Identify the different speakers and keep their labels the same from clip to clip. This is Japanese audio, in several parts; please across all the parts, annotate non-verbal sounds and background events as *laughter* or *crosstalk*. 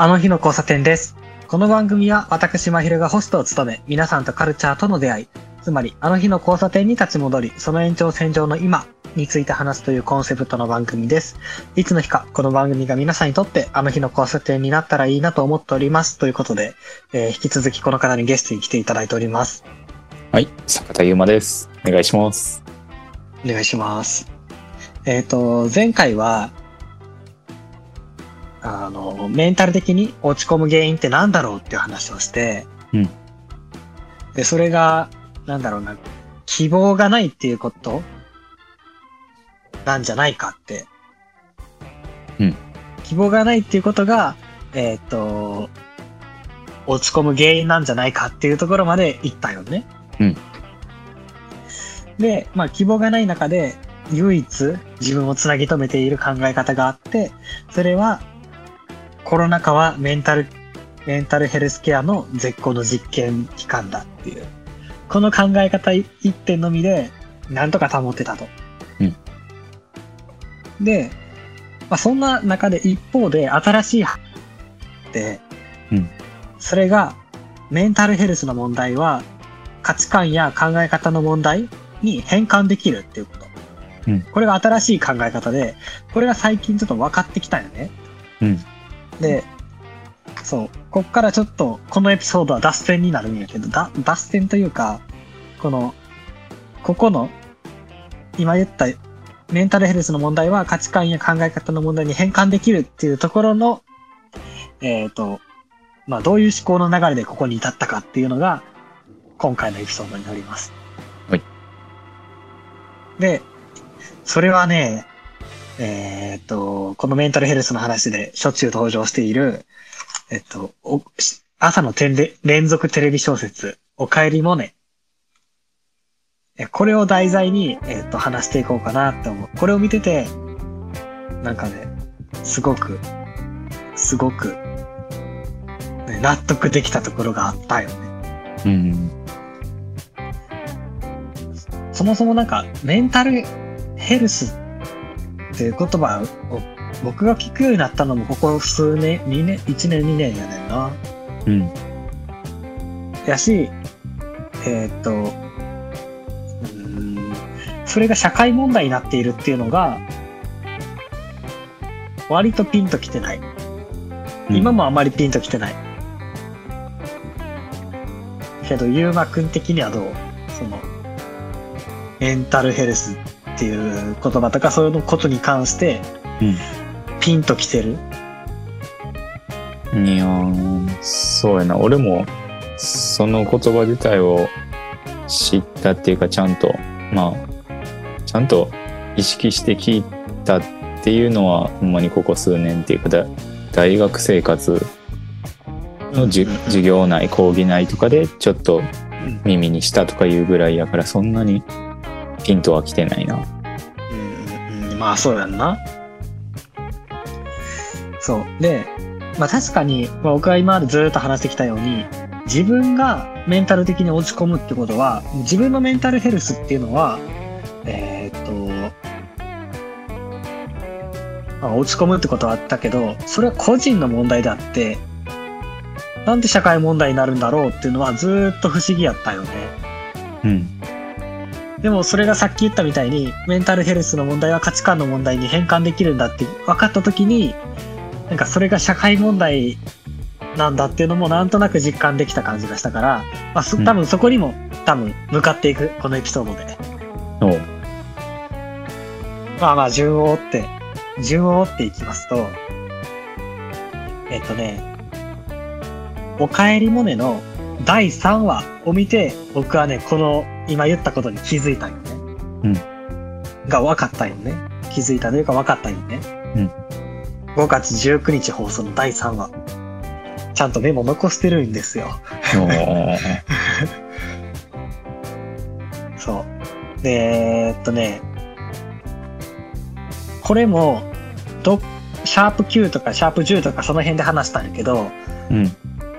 Speaker 1: あの日の交差点です。この番組は私まひるがホストを務め、皆さんとカルチャーとの出会い、つまりあの日の交差点に立ち戻り、その延長線上の今について話すというコンセプトの番組です。いつの日かこの番組が皆さんにとってあの日の交差点になったらいいなと思っております。ということで、えー引き続きこの方にゲストに来ていただいております。
Speaker 2: はい、坂田優馬です。お願いします。
Speaker 1: お願いします。えっ、と、前回は、あの、メンタル的に落ち込む原因って何だろうっていう話をして、
Speaker 2: うん
Speaker 1: で、それが、なんだろうな、希望がないっていうことなんじゃないかって。
Speaker 2: うん
Speaker 1: 希望がないっていうことが、えっ、と、落ち込む原因なんじゃないかっていうところまで行ったよね。
Speaker 2: うん
Speaker 1: で、まあ希望がない中で唯一自分をつなぎ止めている考え方があって、それはコロナ禍はメンタル、メンタルヘルスケアの絶好の実験期間だっていう。この考え方一点のみでなんとか保ってたと。
Speaker 2: うん
Speaker 1: で、まあそんな中で一方で新しいって、
Speaker 2: うん
Speaker 1: それがメンタルヘルスの問題は価値観や考え方の問題に変換できるっていうこと。
Speaker 2: うん
Speaker 1: これが新しい考え方で、これが最近ちょっと分かってきたよね。
Speaker 2: うん。
Speaker 1: で、そう、こっからちょっとこのエピソードは脱線になるんやけど、だ脱線というか、この、ここの、今言ったメンタルヘルスの問題は価値観や考え方の問題に変換できるっていうところの、えっ、と、まあどういう思考の流れでここに至ったかっていうのが、今回のエピソードになります。
Speaker 2: はい。
Speaker 1: で、それはね、えっ、と、このメンタルヘルスの話でしょっちゅう登場している、えっと、朝のテレ連続テレビ小説、おかえりモネ。えこれを題材に、えっと、話していこうかなって思う。これを見てて、なんかね、すごく、すごく、ね、納得できたところがあったよね。
Speaker 2: うん。
Speaker 1: そもそもなんか、メンタルヘルスっていう言葉を僕が聞くようになったのもここ数年、2年、1年2年やねんな。
Speaker 2: うん。
Speaker 1: やし、えーっと、うーん、それが社会問題になっているっていうのが、割とピンときてない。今もあまりピンときてない。けど、ゆうまくん的にはどう？その、メンタルヘルスっていう言葉とかそういうことに関して、ピンときてる
Speaker 2: うん。いやーそうやな。俺も、その言葉自体を知ったっていうか、ちゃんと、まあ、ちゃんと意識して聞いたっていうのは、ほんまにここ数年っていうか、だ大学生活の授業内、講義内とかで、ちょっと
Speaker 1: うん
Speaker 2: 耳にしたとかいうぐらいやから、そんなにピンとは来てないな。
Speaker 1: うんうんまあそうやんな。そう。で、まあ確かに、まあ、僕は今までずっと話してきたように、自分がメンタル的に落ち込むってことは、自分のメンタルヘルスっていうのは、えーっと、まあ、落ち込むってことはあったけど、それは個人の問題であって、なんで社会問題になるんだろうっていうのはずーっと不思議やったよね。
Speaker 2: うん。
Speaker 1: でもそれがさっき言ったみたいにメンタルヘルスの問題は価値観の問題に変換できるんだって分かった時になんかそれが社会問題なんだっていうのもなんとなく実感できた感じがしたから、まあ、多分そこにも多分向かっていくこのエピソードで
Speaker 2: おう。
Speaker 1: まあまあ順を追って順を追っていきますとえっとね「おかえりモネ」の第3話を見て僕はねこの今言ったことに気づいたよね。が分かったよね。気づいたというか分かったよね。
Speaker 2: うん
Speaker 1: 5月19日放送の第3話。ちゃんとメモ残してるんですよ。*laughs* そう。で、えーっとね、これも、ど、シャープ9とかシャープ10とかその辺で話したんやけど、
Speaker 2: うん。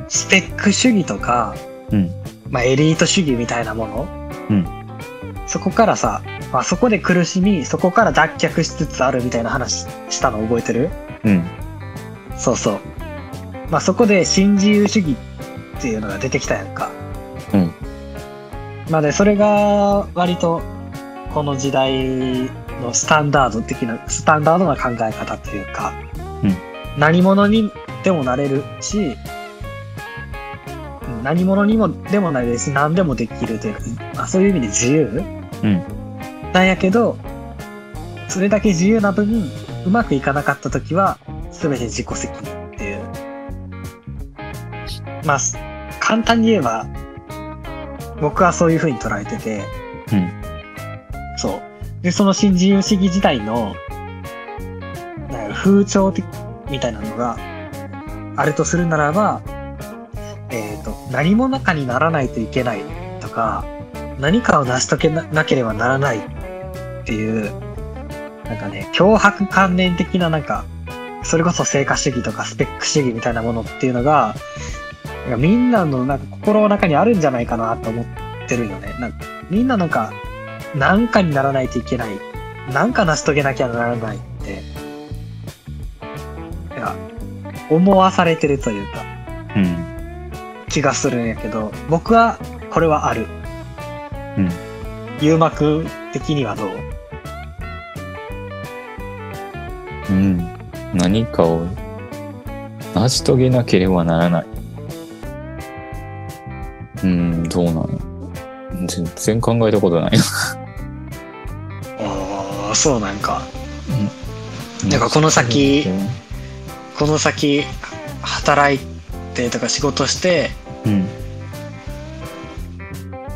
Speaker 1: スペック主義とか、
Speaker 2: うん。
Speaker 1: まあエリート主義みたいなもの、
Speaker 2: うん
Speaker 1: そこからさ、まあ、そこで苦しみ、そこから脱却しつつあるみたいな話したの覚えてる？
Speaker 2: うん。
Speaker 1: そうそう。まあそこで新自由主義っていうのが出てきたやんか。
Speaker 2: うん。
Speaker 1: まあで、それが割とこの時代のスタンダード的な、スタンダードな考え方というか、
Speaker 2: うん
Speaker 1: 何者にでもなれるし、うん何者にもでもなれるし、何でもできるというか、まあ、そういう意味で自由？
Speaker 2: うん。
Speaker 1: なんやけど、それだけ自由な分、うまくいかなかった時は、すべて自己責任っていう。まあ、す簡単に言えば、僕はそういう風に捉えてて、
Speaker 2: うん。
Speaker 1: そう。で、その新自由主義時代の、風潮的みたいなのがあるとするならば、えっ、と、何者かにならないといけないとか、何かを成し遂げななければならないっていう、なんかね、脅迫観念的ななんか、それこそ成果主義とかスペック主義みたいなものっていうのが、なんかみんなのなんか心の中にあるんじゃないかなと思ってるよね。なんかみんななんか、なんかにならないといけない。なんか成し遂げなきゃならないって、いや、思わされてるというか、
Speaker 2: うん。
Speaker 1: 気がするんやけど、僕はこれはある。
Speaker 2: うん。
Speaker 1: 誘惑的にはどう？
Speaker 2: うん。何かを成し遂げなければならない。うん、どうなの？全然考えたことない。
Speaker 1: ああ、そうなんか。なんかこの先この先、働いてとか仕事して、
Speaker 2: うん。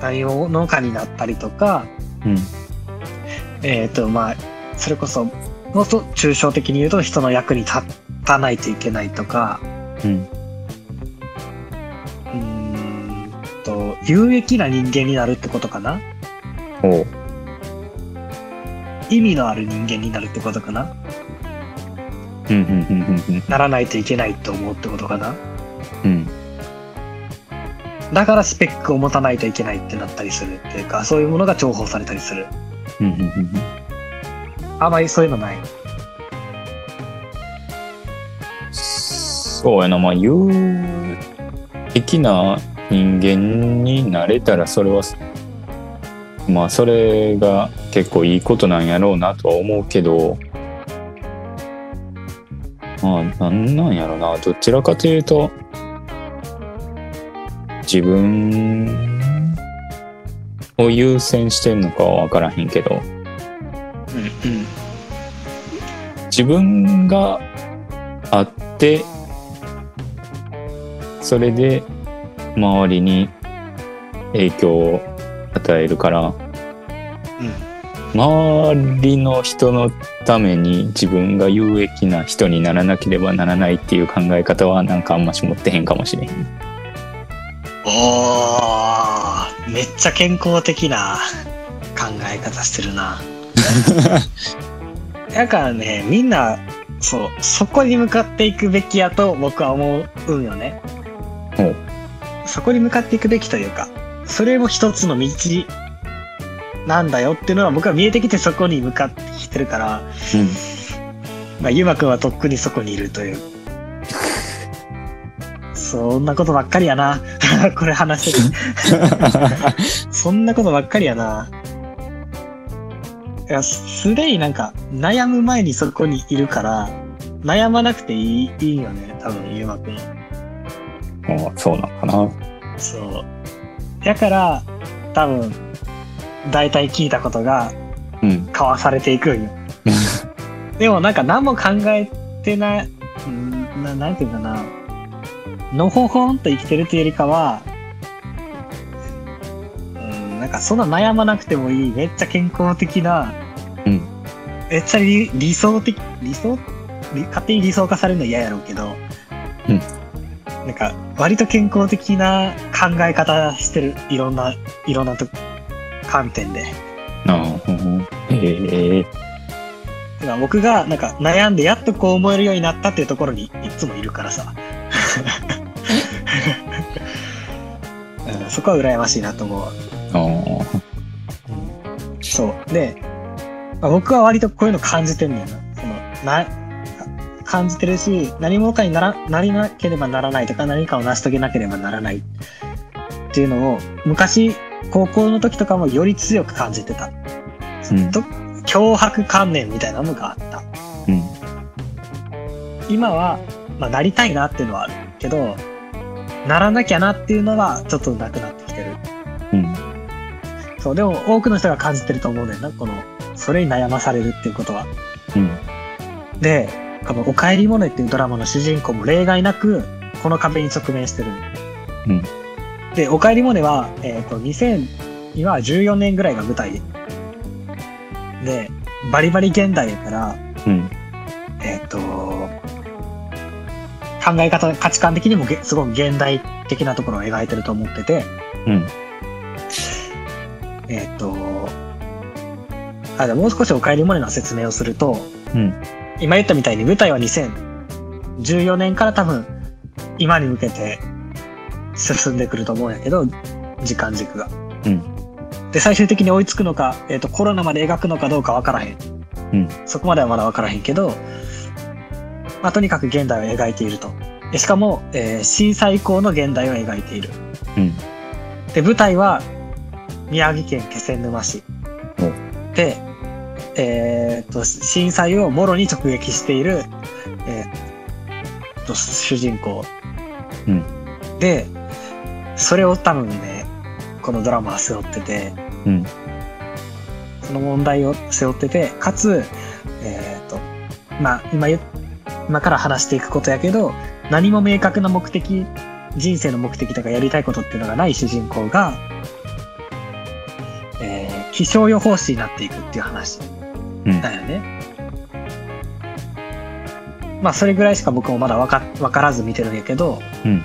Speaker 1: 何者かになったりとか、
Speaker 2: うん。
Speaker 1: えっ、と、まあ、それこそ、もっと抽象的に言うと人の役に立たないといけないとか、
Speaker 2: うん。
Speaker 1: うーんと、有益な人間になるってことかな？意味のある人間になるってことかな？ならないといけないと思うってことかな？
Speaker 2: うん。
Speaker 1: だからスペックを持たないといけないってなったりするっていうか、そういうものが重宝されたりする。あまりそういうのない。
Speaker 2: そうやな、まあ、有益な人間になれたら、それは、まあ、それが結構いいことなんやろうなとは思うけど、まあ、なんなんやろな、どちらかというと、自分を優先してんのかは分からへんけど、
Speaker 1: うんうん。
Speaker 2: 自分があってそれで周りに影響を与えるから周りの人のために自分が有益な人にならなければならないっていう考え方はなんかあんまし持ってへんかもしれへん。
Speaker 1: おー、めっちゃ健康的な考え方してるな。*laughs* だからね、みんな、そう、そこに向かっていくべきやと僕は思うんよね。そこに向かっていくべきというか、それも一つの道なんだよっていうのは僕は見えてきてそこに向かってきてるから、まあ、ゆうまくんはとっくにそこにいるという。そんなことばっかりやな。*laughs* これ話してて。*laughs* そんなことばっかりやな。いや、すでになんか、悩む前にそこにいるから、悩まなくていい、いいよね、多分、ゆうまくん。
Speaker 2: あそうなのかな。
Speaker 1: そう。だから、多分、大体聞いたことが
Speaker 2: うん。
Speaker 1: 交わされていくんよ。*laughs* でもなんか何も考えてない、んななんていうかな、のほほんと生きてるというよりかは、うん、なんかそんな悩まなくてもいい、めっちゃ健康的な、
Speaker 2: うん
Speaker 1: めっちゃ理理想的、理想理勝手に理想化されるの嫌やろうけど、
Speaker 2: うん
Speaker 1: なんか割と健康的な考え方してる、いろんな、いろんなと観点で。
Speaker 2: ああ、うんへえ。
Speaker 1: てか僕がなんか悩んでやっとこう思えるようになったっていうところにいつもいるからさ。うん、そこは羨ましいなと思うわ。そう。で、まあ僕は割とこういうの感じてんねんな。その、な、感じてるし、何者かになら、なりなければならないとか、何かを成し遂げなければならないっていうのを、昔、高校の時とかもより強く感じてた。
Speaker 2: うん
Speaker 1: と脅迫観念みたいなのがあった。
Speaker 2: うん。
Speaker 1: 今は、まあ、なりたいなっていうのはあるけど、ならなきゃなっていうのはちょっとなくなってきてる。
Speaker 2: うん。
Speaker 1: そう、でも多くの人が感じてると思うんだよな、この、それに悩まされるっていうことは。
Speaker 2: うん。
Speaker 1: で、このおかえりモネっていうドラマの主人公も例外なく、この壁に直面してる。
Speaker 2: うん。
Speaker 1: で、おかえりモネは、えっ、と、2000、今は14年ぐらいが舞台で、バリバリ現代やから、
Speaker 2: うん。
Speaker 1: 考え方、価値観的にもげすごく現代的なところを描いてると思ってて、
Speaker 2: うん。
Speaker 1: えっ、と、あ、じゃあもう少しお帰りモネの説明をすると、
Speaker 2: うん。
Speaker 1: 今言ったみたいに舞台は2014年から多分今に向けて進んでくると思うんやけど、時間軸が。
Speaker 2: うん。
Speaker 1: で、最終的に追いつくのか、えっ、と、コロナまで描くのかどうかわからへん。
Speaker 2: うん。
Speaker 1: そこまではまだわからへんけど、まあ、とにかく現代を描いていると。でしかも、えー震災以降の現代を描いている。
Speaker 2: うん。
Speaker 1: で、舞台は宮城県気仙沼市。で、えーっと、震災をもろに直撃している、えーっと、主人公。
Speaker 2: うん
Speaker 1: で、それを多分ね、このドラマは背負ってて、
Speaker 2: うん。
Speaker 1: その問題を背負ってて、かつ、えーっと、まあ、今言っ、今から話していくことやけど、何も明確な目的、人生の目的とかやりたいことっていうのがない主人公が、えー気象予報士になっていくっていう話
Speaker 2: うん。
Speaker 1: だよね。まあ、それぐらいしか僕もまだわか、わからず見てるんやけど、
Speaker 2: うん。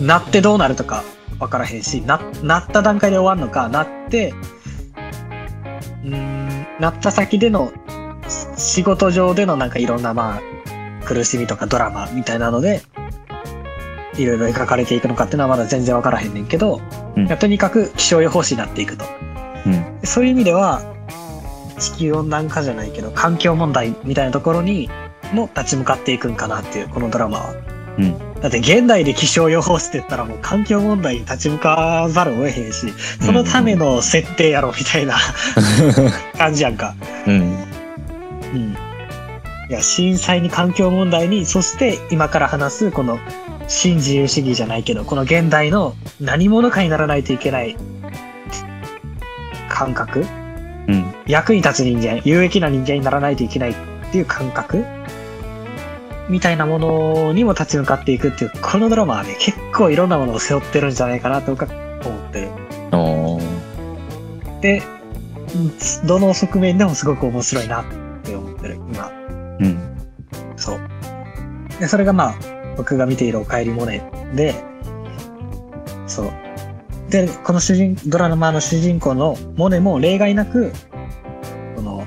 Speaker 1: なってどうなるとかわからへんし、な、なった段階で終わるのか、なって、うーん、なった先での、し仕事上でのなんかいろんなまあ、苦しみとかドラマみたいなので、いろいろ描かれていくのかっていうのはまだ全然わからへんねんけど、
Speaker 2: うん
Speaker 1: とにかく気象予報士になっていくと。
Speaker 2: うん。
Speaker 1: そういう意味では、地球温暖化じゃないけど、環境問題みたいなところにも立ち向かっていくんかなっていう、このドラマは。
Speaker 2: うん。
Speaker 1: だって現代で気象予報士って言ったらもう環境問題に立ち向かざるを得へんし、そのための設定やろみたいな *laughs* 感じやんか。
Speaker 2: うん。
Speaker 1: うん。いや、震災に環境問題に、そして今から話すこの新自由主義じゃないけど、この現代の何者かにならないといけない感覚？
Speaker 2: うん。
Speaker 1: 役に立つ人間、有益な人間にならないといけないっていう感覚？みたいなものにも立ち向かっていくっていう、このドラマはね、結構いろんなものを背負ってるんじゃないかなと僕は思ってる。で、うんどの側面でもすごく面白いなで、それがまあ、僕が見ているおかえりモネで、そう。で、この主人、ドラマの主人公のモネも例外なく、この、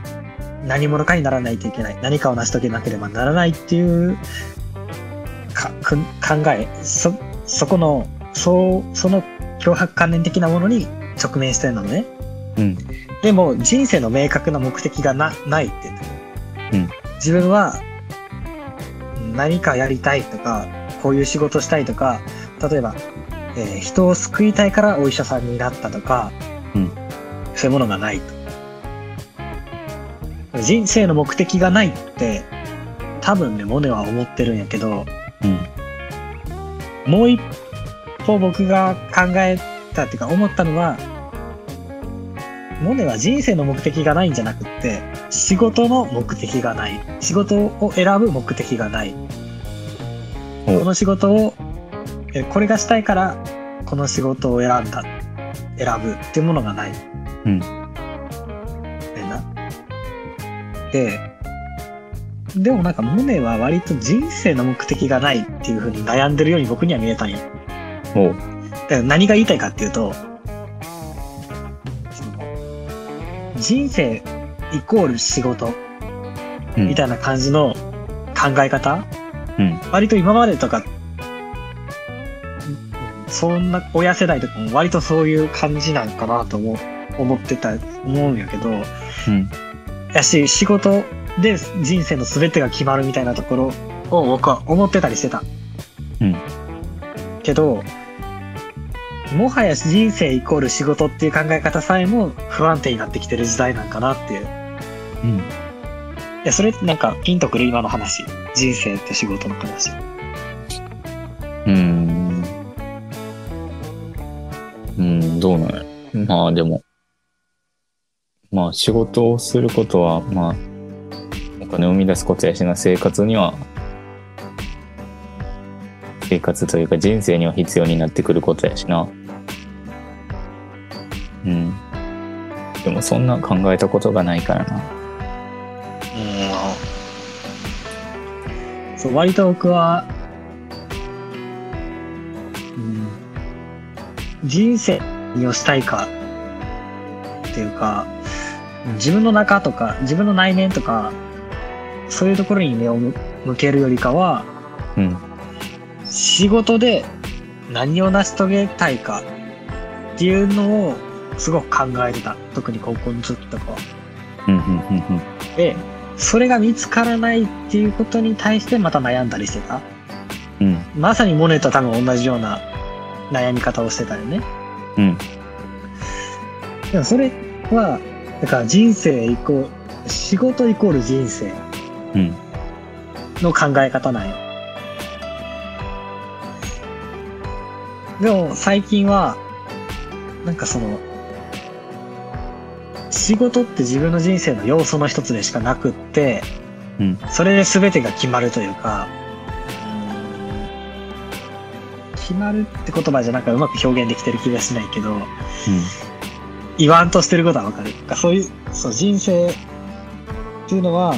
Speaker 1: 何者かにならないといけない。何かを成し遂げなければならないっていう、か、く考え、そ、そこの、そう、その脅迫観念的なものに直面してるのね。
Speaker 2: うん。
Speaker 1: でも、人生の明確な目的がな、ないって言ってる。
Speaker 2: うん
Speaker 1: 自分は、何かやりたいとか、こういう仕事したいとか、例えば、えー人を救いたいからお医者さんになったとか、
Speaker 2: うん
Speaker 1: そういうものがないと。人生の目的がないって、多分ね、モネは思ってるんやけど、
Speaker 2: うん。
Speaker 1: もう一歩僕が考えたっていうか思ったのは、モネは人生の目的がないんじゃなくって、仕事の目的がない。仕事を選ぶ目的がない。
Speaker 2: お
Speaker 1: この仕事を、えこれがしたいから、この仕事を選んだ。選ぶっていうものがない。
Speaker 2: うん
Speaker 1: な。で、でもなんかモネは割と人生の目的がないっていう風に悩んでるように僕には見えたんよ。だから何が言いたいかっていうと、人生イコール仕事
Speaker 2: うん
Speaker 1: みたいな感じの考え方、
Speaker 2: うん。
Speaker 1: 割と今までとか、うんそんな親世代とかも割とそういう感じなんかなと思う思ってた、思うんやけど、
Speaker 2: うん。
Speaker 1: やし、仕事で人生の全てが決まるみたいなところを僕は思ってたりしてた。
Speaker 2: うん。
Speaker 1: けど、もはや人生イコール仕事っていう考え方さえも不安定になってきてる時代なんかなっていう。い
Speaker 2: うん。
Speaker 1: や、それってなんかピンとくる今の話。人生と仕事の話。
Speaker 2: うん。うん、どうなんやまあでも、まあ仕事をすることは、まあ、お金を生み出すことやしな、生活には、生活というか人生には必要になってくることやしな。うん。でもそんな考えたことがないからな。
Speaker 1: そう、割と僕は、うん、人生にをしたいかっていうか、自分の中とか、自分の内面とか、そういうところに目を向向けるよりかは、
Speaker 2: うん。
Speaker 1: 仕事で何を成し遂げたいかっていうのをすごく考えてた。特に高校の時とかは。で、それが見つからないっていうことに対してまた悩んだりしてた。
Speaker 2: うん。うん、
Speaker 1: まさにモネと多分同じような悩み方をしてたよね。
Speaker 2: うん。
Speaker 1: でもそれは、だから人生イコール、仕事イコール人生
Speaker 2: うん。
Speaker 1: の考え方なんよ。でも最近は、なんかその、仕事って自分の人生の要素の一つでしかなくって、
Speaker 2: うん
Speaker 1: それで全てが決まるというか、決まるって言葉じゃなんかうまく表現できてる気がしないけど、言わんとしてることはわかる。そういう、そう、人生っていうのは、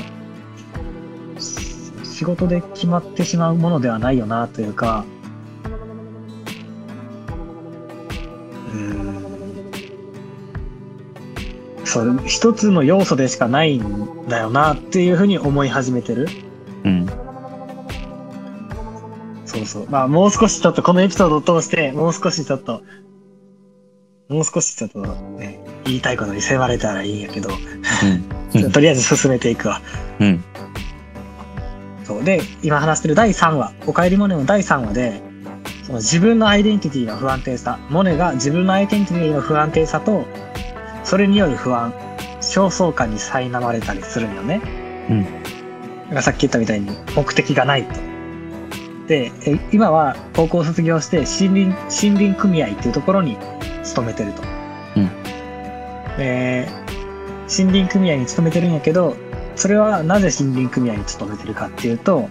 Speaker 1: し仕事で決まってしまうものではないよな、というか、そう、一つの要素でしかないんだよな、っていうふうに思い始めてる。
Speaker 2: うん。
Speaker 1: そうそう。まあ、もう少しちょっとこのエピソードを通して、もう少しちょっと、もう少しちょっとね、言いたいことに迫れたらいいんやけど、
Speaker 2: うん。*laughs*
Speaker 1: とりあえず進めていくわ。
Speaker 2: うん。
Speaker 1: そう。で、今話してる第3話、おかえりモネの第3話で、その自分のアイデンティティの不安定さ、モネが自分のアイデンティティの不安定さと、それによる不安、焦燥感に苛まれたりするんよね。
Speaker 2: うん。
Speaker 1: だからさっき言ったみたいに目的がないと。で、え今は高校を卒業して森林、森林組合っていうところに勤めてると。
Speaker 2: うん
Speaker 1: で、森林組合に勤めてるんやけど、それはなぜ森林組合に勤めてるかっていうと、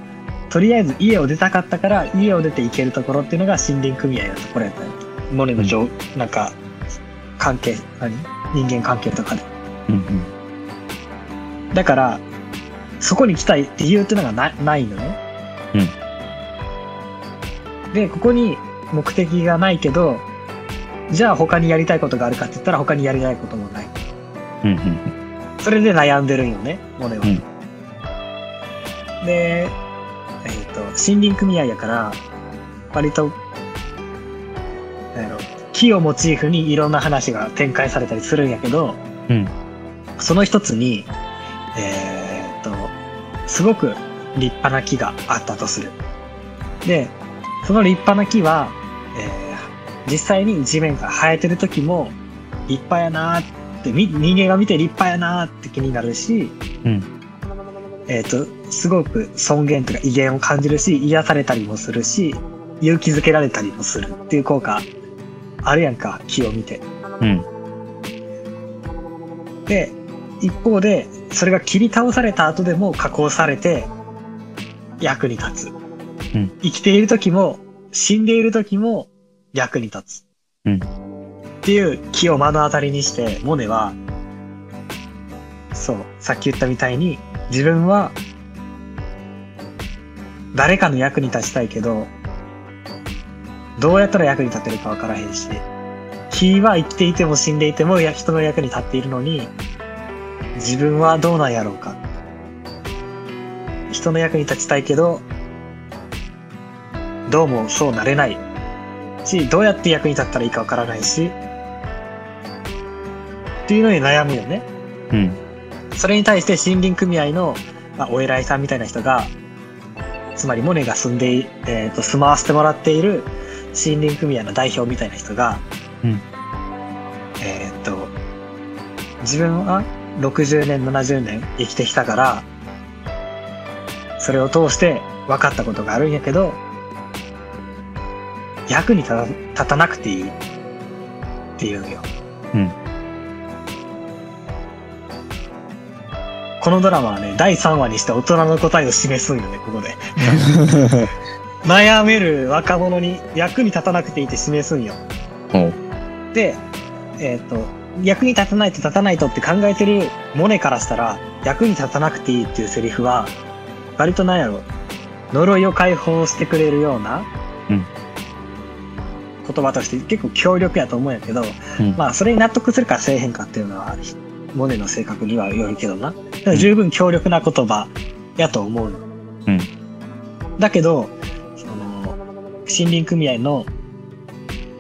Speaker 1: とりあえず家を出たかったから、家を出て行けるところっていうのが森林組合のところやったんよモネの情、なんか、関係、何？人間関係とかで。
Speaker 2: うん。
Speaker 1: だから、そこに来たい理由っていうのがなないのね。で、ここに目的がないけど、じゃあ他にやりたいことがあるかって言ったら他にやりたいこともない。
Speaker 2: うん。うん。
Speaker 1: それで悩んでるんよね、モネは。
Speaker 2: うん
Speaker 1: で、えっ、と、森林組合やから、割と、ろ、木をモチーフにいろんな話が展開されたりするんやけど、
Speaker 2: うん。
Speaker 1: その一つに、えーっと、すごく立派な木があったとする。で、その立派な木は、えー実際に地面から生えてる時も、立派やなーって、み人間が見て立派やなーって気になるし、
Speaker 2: うん。
Speaker 1: えーっと、すごく尊厳とか威厳を感じるし、癒されたりもするし、勇気づけられたりもするっていう効果、あるやんか、木を見て。
Speaker 2: うん。
Speaker 1: で、一方で、それが切り倒された後でも加工されて、役に立つ。
Speaker 2: うん
Speaker 1: 生きている時も、死んでいる時も役に立つ。
Speaker 2: うん
Speaker 1: っていう木を目の当たりにして、モネは、そう、さっき言ったみたいに、自分は、誰かの役に立ちたいけど、どうやったら役に立てるかわからへんし、木は生きていても死んでいてもや人の役に立っているのに、自分はどうなんやろうか。人の役に立ちたいけど、どうもそうなれないし、どうやって役に立ったらいいかわからないし、っていうのに悩むよね。
Speaker 2: うん。
Speaker 1: それに対して森林組合の、まあ、お偉いさんみたいな人が、つまりモネが住んでい、えっ、と、住まわせてもらっている森林組合の代表みたいな人が、
Speaker 2: うん
Speaker 1: えっ、と、自分は60年、70年生きてきたから、それを通して分かったことがあるんやけど、役に立た立たなくていいっていうんよ。
Speaker 2: うん。
Speaker 1: このドラマはね、第3話にして大人の答えを示すんよね、ここで。*laughs* 悩める若者に役に立たなくていいって示すんよ。で、えっ、と、役に立たないと立たないとって考えてるモネからしたら、役に立たなくていいっていうセリフは、割となんやろ、呪いを解放してくれるような、
Speaker 2: うん
Speaker 1: 言葉として結構強力やと思うんやけど、
Speaker 2: うん。
Speaker 1: まあ、それに納得するかせえへんかっていうのは、モネの性格にはよるけどな。十分強力な言葉やと思うの。
Speaker 2: うん。
Speaker 1: だけど、森林組合の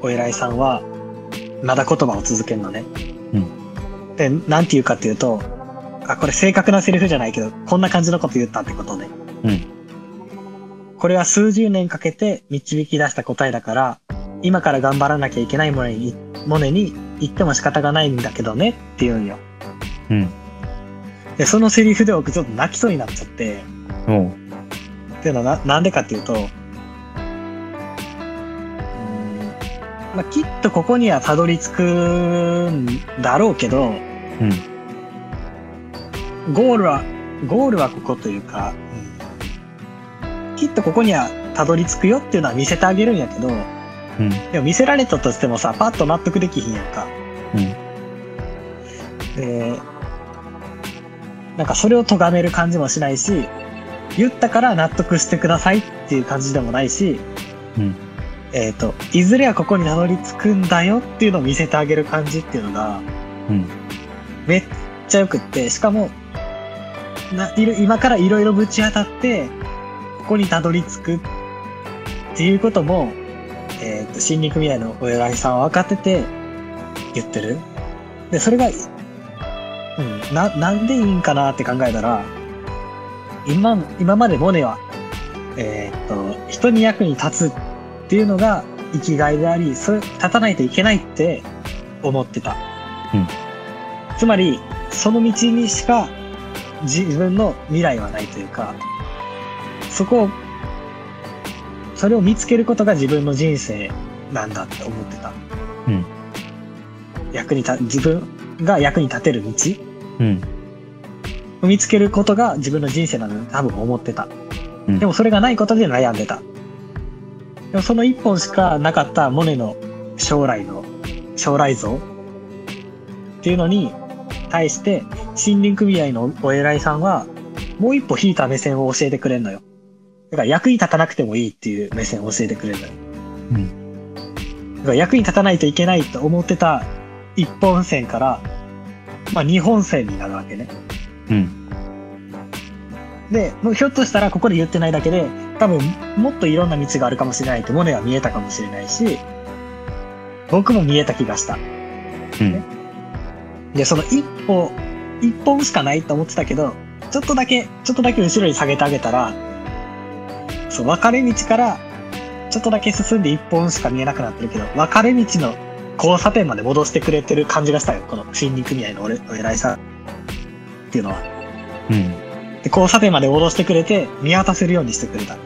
Speaker 1: お偉いさんは、まだ言葉を続けるのね。
Speaker 2: うん。
Speaker 1: で、なんて言うかっていうと、あ、これ正確なセリフじゃないけど、こんな感じのこと言ったってことね。
Speaker 2: うん。
Speaker 1: これは数十年かけて導き出した答えだから、今から頑張らなきゃいけないモネに、モネに言っても仕方がないんだけどねって言うんよ。
Speaker 2: うん。
Speaker 1: で、そのセリフで僕ちょっと泣きそうになっちゃって、
Speaker 2: おう。
Speaker 1: っていうのはな、なんでかっていうと、まあ、きっとここにはたどり着くんだろうけど、
Speaker 2: うん。
Speaker 1: ゴールは、ゴールはここというか、うんきっとここにはたどり着くよっていうのは見せてあげるんやけど、
Speaker 2: うん。
Speaker 1: でも見せられたとしてもさ、パッと納得できひんやんか。
Speaker 2: うん。
Speaker 1: で、なんかそれを咎める感じもしないし、言ったから納得してくださいっていう感じでもないし、
Speaker 2: うん。
Speaker 1: えっ、と、いずれはここにたどり着くんだよっていうのを見せてあげる感じっていうのが、
Speaker 2: うん。
Speaker 1: めっちゃよくって、しかも、ないろ今からいろいろぶち当たって、ここにたどり着くっていうことも、えっ、と、森林組合のお偉いさんは分かってて言ってる。で、それが、うん、な、なんでいいんかなって考えたら、今、今までモネは、えっ、と、人に役に立つっていうのが生きがいであり、それ、立たないといけないって思ってた。
Speaker 2: うん
Speaker 1: つまり、その道にしか自分の未来はないというか、そこを、それを見つけることが自分の人生なんだって思ってた。
Speaker 2: うん。
Speaker 1: 役にた、自分が役に立てる道
Speaker 2: うん。
Speaker 1: を見つけることが自分の人生なんだと多分思ってた。
Speaker 2: うん
Speaker 1: でもそれがないことで悩んでた。でもその一本しかなかったモネの将来の、将来像っていうのに対して森林組合のお偉いさんはもう一歩引いた目線を教えてくれるのよ。だから役に立たなくてもいいっていう目線を教えてくれるのよ。
Speaker 2: うん。
Speaker 1: だから役に立たないといけないと思ってた一本線から、まあ二本線になるわけね。
Speaker 2: うん。
Speaker 1: で、もうひょっとしたらここで言ってないだけで、多分もっといろんな道があるかもしれないってモネは見えたかもしれないし、僕も見えた気がした。
Speaker 2: うん。
Speaker 1: で、その一歩、一本しかないと思ってたけど、ちょっとだけ、ちょっとだけ後ろに下げてあげたら、そう、分かれ道から、ちょっとだけ進んで一本しか見えなくなってるけど、分かれ道の交差点まで戻してくれてる感じがしたよ。この森林組合の俺お偉いさんっていうのは。
Speaker 2: うん。
Speaker 1: で、交差点まで戻してくれて、見渡せるようにしてくれた。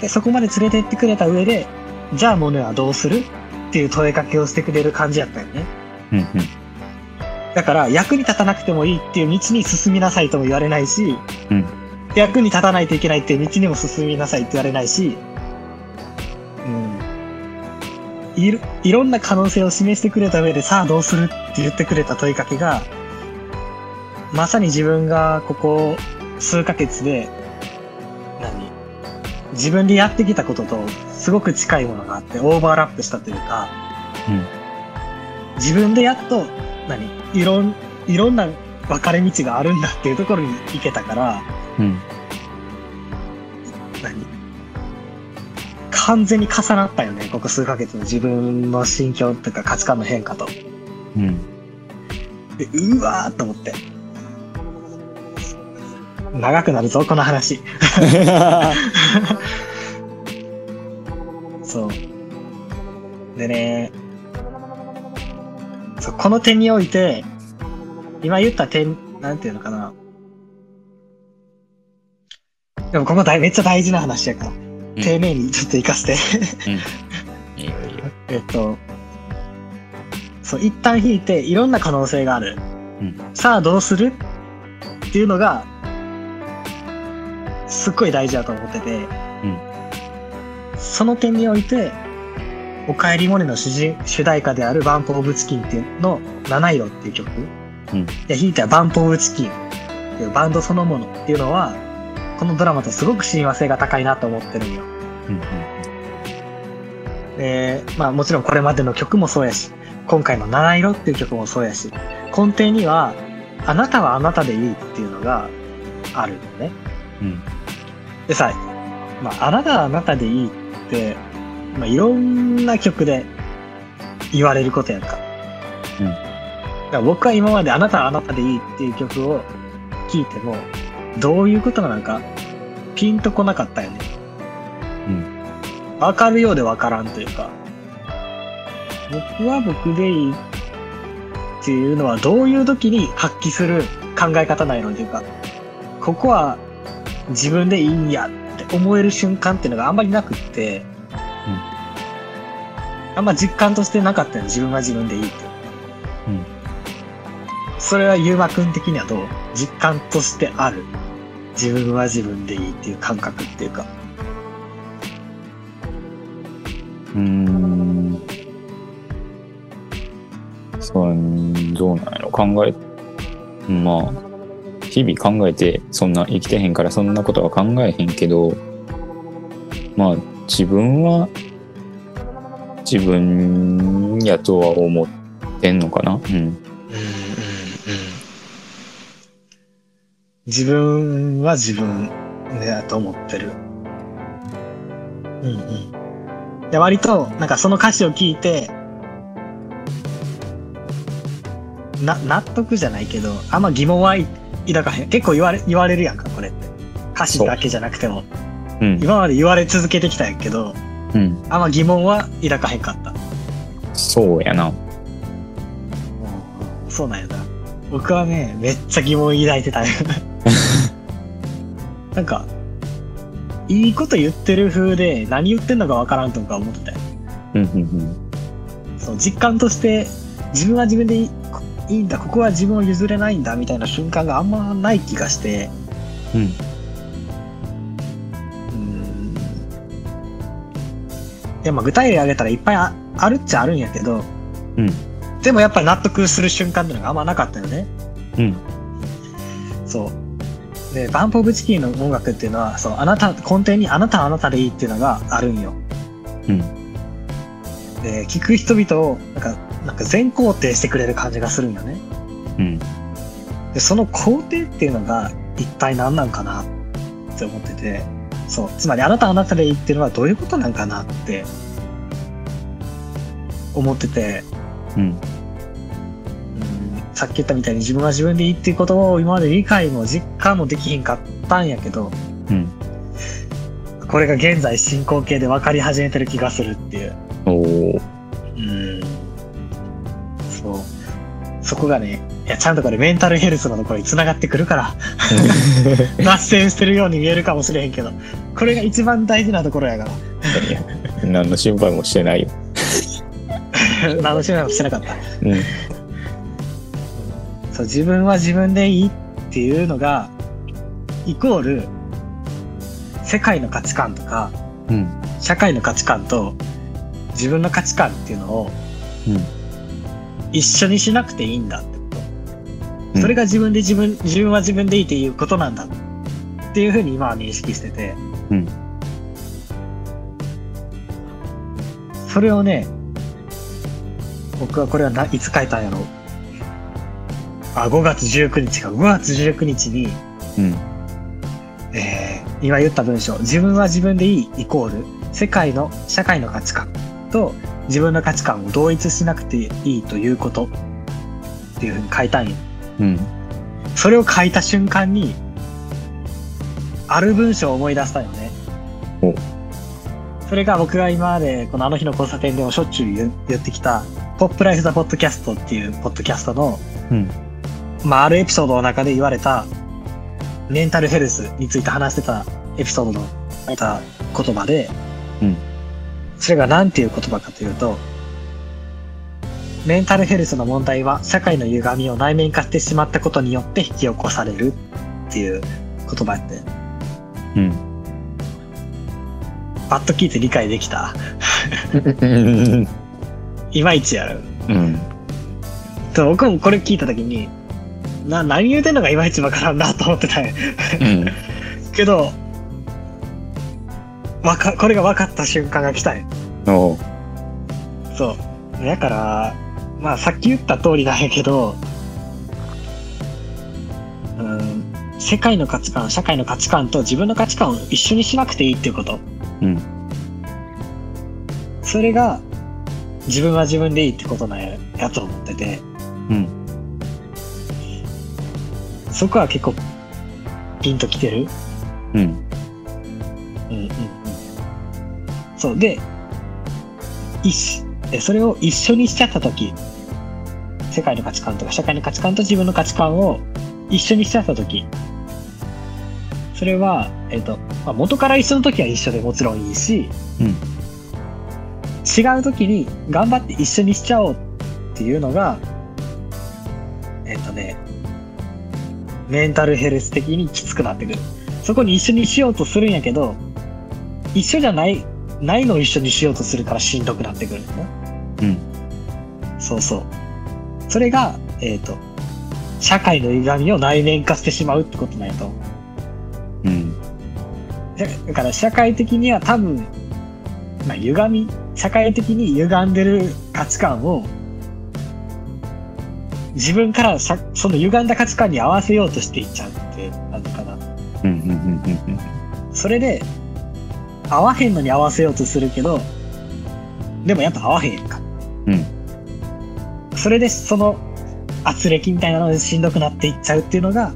Speaker 1: で、そこまで連れて行ってくれた上で、じゃあモネはどうするっていう問いかけをしてくれる感じやったよね。
Speaker 2: うん。うん。
Speaker 1: だから、役に立たなくてもいいっていう道に進みなさいとも言われないし、
Speaker 2: うん
Speaker 1: 役に立たないといけないっていう道にも進みなさいって言われないし、うん。いろ、いろんな可能性を示してくれた上で、さあどうするって言ってくれた問いかけが、まさに自分がここ数ヶ月で、何自分でやってきたこととすごく近いものがあって、オーバーラップしたというか、
Speaker 2: うん。
Speaker 1: 自分でやっと、何いろん、いろんな分かれ道があるんだっていうところに行けたから、
Speaker 2: うん。
Speaker 1: 何完全に重なったよね、ここ数ヶ月の自分の心境とか価値観の変化と。
Speaker 2: うん。
Speaker 1: で、うわーっと思って。長くなるぞ、この話。*laughs* そう。でね、そう、この点において、今言った点、なんていうのかな。でもここ大めっちゃ大事な話やから、丁寧にちょっと活かして。*laughs*
Speaker 2: いいよいいよ。
Speaker 1: えっと、そう、一旦引いていろんな可能性がある。
Speaker 2: うん
Speaker 1: さあどうする？っていうのが、すっごい大事だと思ってて、
Speaker 2: うん
Speaker 1: その点において、おかえりモネの主人主題歌であるバンプオブチキンっていうの七色っていう曲。
Speaker 2: うん
Speaker 1: で、弾いたバンプオブチキンっていうバンドそのものっていうのは、このドラマとすごく親和性が高いなと思ってるんよ。
Speaker 2: うん
Speaker 1: で、まあもちろんこれまでの曲もそうやし、今回の七色っていう曲もそうやし、根底には、あなたはあなたでいいっていうのがあるよね。
Speaker 2: うん
Speaker 1: でさ、まああなたはあなたでいいって、まあいろんな曲で言われることやんか。
Speaker 2: うん
Speaker 1: だから僕は今まであなたはあなたでいいっていう曲を聴いても、どういうことなのか、ピンとこなかったよね。
Speaker 2: うん
Speaker 1: わかるようでわからんというか、僕は僕でいいっていうのはどういう時に発揮する考え方ないのというか、ここは自分でいいんやって思える瞬間っていうのがあんまりなくって、あんま実感としてなかったよ、自分は自分でいいって。
Speaker 2: うん
Speaker 1: それはゆうまくん的にはどう？実感としてある。自分は自分でいいっていう感覚っていうか。
Speaker 2: うーん。そう、どうなんやろ。考え、まあ、日々考えて、そんな生きてへんからそんなことは考えへんけど、まあ、自分は、自分やとは思ってんのかな？うん。
Speaker 1: うんうんうん自分は自分だと思ってる。うんうん。で、割と、なんかその歌詞を聞いて、な、納得じゃないけど、あんま疑問はい抱かへん。結構言われ、言われるやんか、これって。歌詞だけじゃなくても。
Speaker 2: うん。
Speaker 1: 今まで言われ続けてきたんやけど、
Speaker 2: うん。
Speaker 1: あんま疑問は抱かへんかった。
Speaker 2: そうやな。
Speaker 1: そうなんやな。僕はね、めっちゃ疑問抱いてたよ。*laughs* なんか、いいこと言ってる風で何言ってんのかわからんとか思ってたよ。
Speaker 2: うんうん
Speaker 1: そう、実感として自分は自分でいいんだ、ここは自分を譲れないんだみたいな瞬間があんまない気がして、
Speaker 2: うん。うん。
Speaker 1: うーん。いや、まあ具体例挙げたらいっぱいああるっちゃあるんやけど、
Speaker 2: うん。
Speaker 1: でもやっぱり納得する瞬間っていうのがあんまなかったよね。
Speaker 2: うん。
Speaker 1: そう。で、バンプオブチキンの音楽っていうのは、そう、あなた、根底にあなたはあなたでいいっていうのがあるんよ。
Speaker 2: うん。
Speaker 1: で、聞く人々を、なんか、なんか全肯定してくれる感じがするんよね。
Speaker 2: うん。
Speaker 1: で、その肯定っていうのが一体何なんかなって思ってて、そう。つまりあなたはあなたでいいっていうのはどういうことなんかなって思ってて、
Speaker 2: うん。
Speaker 1: うんさっき言ったみたいに自分は自分でいいっていうことを今まで理解も実感もできひんかったんやけど、
Speaker 2: うん。
Speaker 1: これが現在進行形で分かり始めてる気がするっていう。そこがね、いや、ちゃんとこれメンタルヘルスのところに繋がってくるから、*laughs* 脱線してるように見えるかもしれへんけど、これが一番大事なところやか *laughs*
Speaker 2: 何の心配もしてないよ。
Speaker 1: ら。*laughs* 何の心配もしてなかった。
Speaker 2: うん。
Speaker 1: そう、自分は自分でいいっていうのが、イコール、世界の価値観とか、
Speaker 2: うん。
Speaker 1: 社会の価値観と、自分の価値観っていうのを
Speaker 2: うん。
Speaker 1: 一緒にしなくていいんだってこと。
Speaker 2: うん
Speaker 1: それが自分で自分、自分は自分でいいっていうことなんだっていうふうに今は認識してて。
Speaker 2: うん
Speaker 1: それをね、僕はこれはないつ書いたんやろあ、5月19日か。5月19日に、
Speaker 2: うん。
Speaker 1: えー今言った文章、自分は自分でいいイコール、世界の、社会の価値観と自分の価値観を同一しなくていいということっていうふうに書いたんよ。
Speaker 2: うん。
Speaker 1: それを書いた瞬間に、ある文章を思い出したよね
Speaker 2: お。
Speaker 1: それが僕が今までこのあの日の交差点でもしょっちゅう言言ってきた、ポップライフザポッドキャストっていうポッドキャストの、
Speaker 2: うん。
Speaker 1: まあ、あるエピソードの中で言われた、メンタルヘルスについて話してたエピソードのた言葉で、
Speaker 2: うん
Speaker 1: それが何ていう言葉かというと、メンタルヘルスの問題は社会の歪みを内面化してしまったことによって引き起こされるっていう言葉やって、
Speaker 2: うん。
Speaker 1: パッと聞いて理解できた？
Speaker 2: うん。
Speaker 1: いまいちやる。
Speaker 2: うん。
Speaker 1: で僕もこれ聞いたときに、な、何言うてんのかいまいちわからんなと思ってた
Speaker 2: うん。
Speaker 1: けど、わか、これが分かった瞬間が来たんや
Speaker 2: おう。
Speaker 1: そう。だから、まあさっき言った通りなんやけど、うん、世界の価値観、社会の価値観と自分の価値観を一緒にしなくていいっていうこと。
Speaker 2: うん。
Speaker 1: それが、自分は自分でいいってことなんや、やと思ってて、
Speaker 2: うん。
Speaker 1: そこは結構、ピンときてる？
Speaker 2: うん。
Speaker 1: うんうんうん。そう。で、一それを一緒にしちゃったとき、世界の価値観とか社会の価値観と自分の価値観を一緒にしちゃったとき、それは、えっ、と、まあ、元から一緒のときは一緒でもちろんいいし、
Speaker 2: うん。
Speaker 1: 違うときに頑張って一緒にしちゃおうっていうのが、えっ、とね、メンタルヘルス的にきつくなってくる。そこに一緒にしようとするんやけど、一緒じゃない、ないのを一緒にしようとするからしんどくなってくるんだな。
Speaker 2: うん。
Speaker 1: そうそう。それが、えっ、と、社会の歪みを内面化してしまうってことなんやと思う。
Speaker 2: うん。
Speaker 1: だだから社会的には多分、まあ、歪み、社会的に歪んでる価値観を、自分からさその歪んだ価値観に合わせようとしていっちゃうってなのかな。
Speaker 2: うん。うん。うん。
Speaker 1: それで、合わへんのに合わせようとするけど、でもやっぱ合わへんやんか。
Speaker 2: うん。
Speaker 1: それでその圧力みたいなのでしんどくなっていっちゃうっていうのが、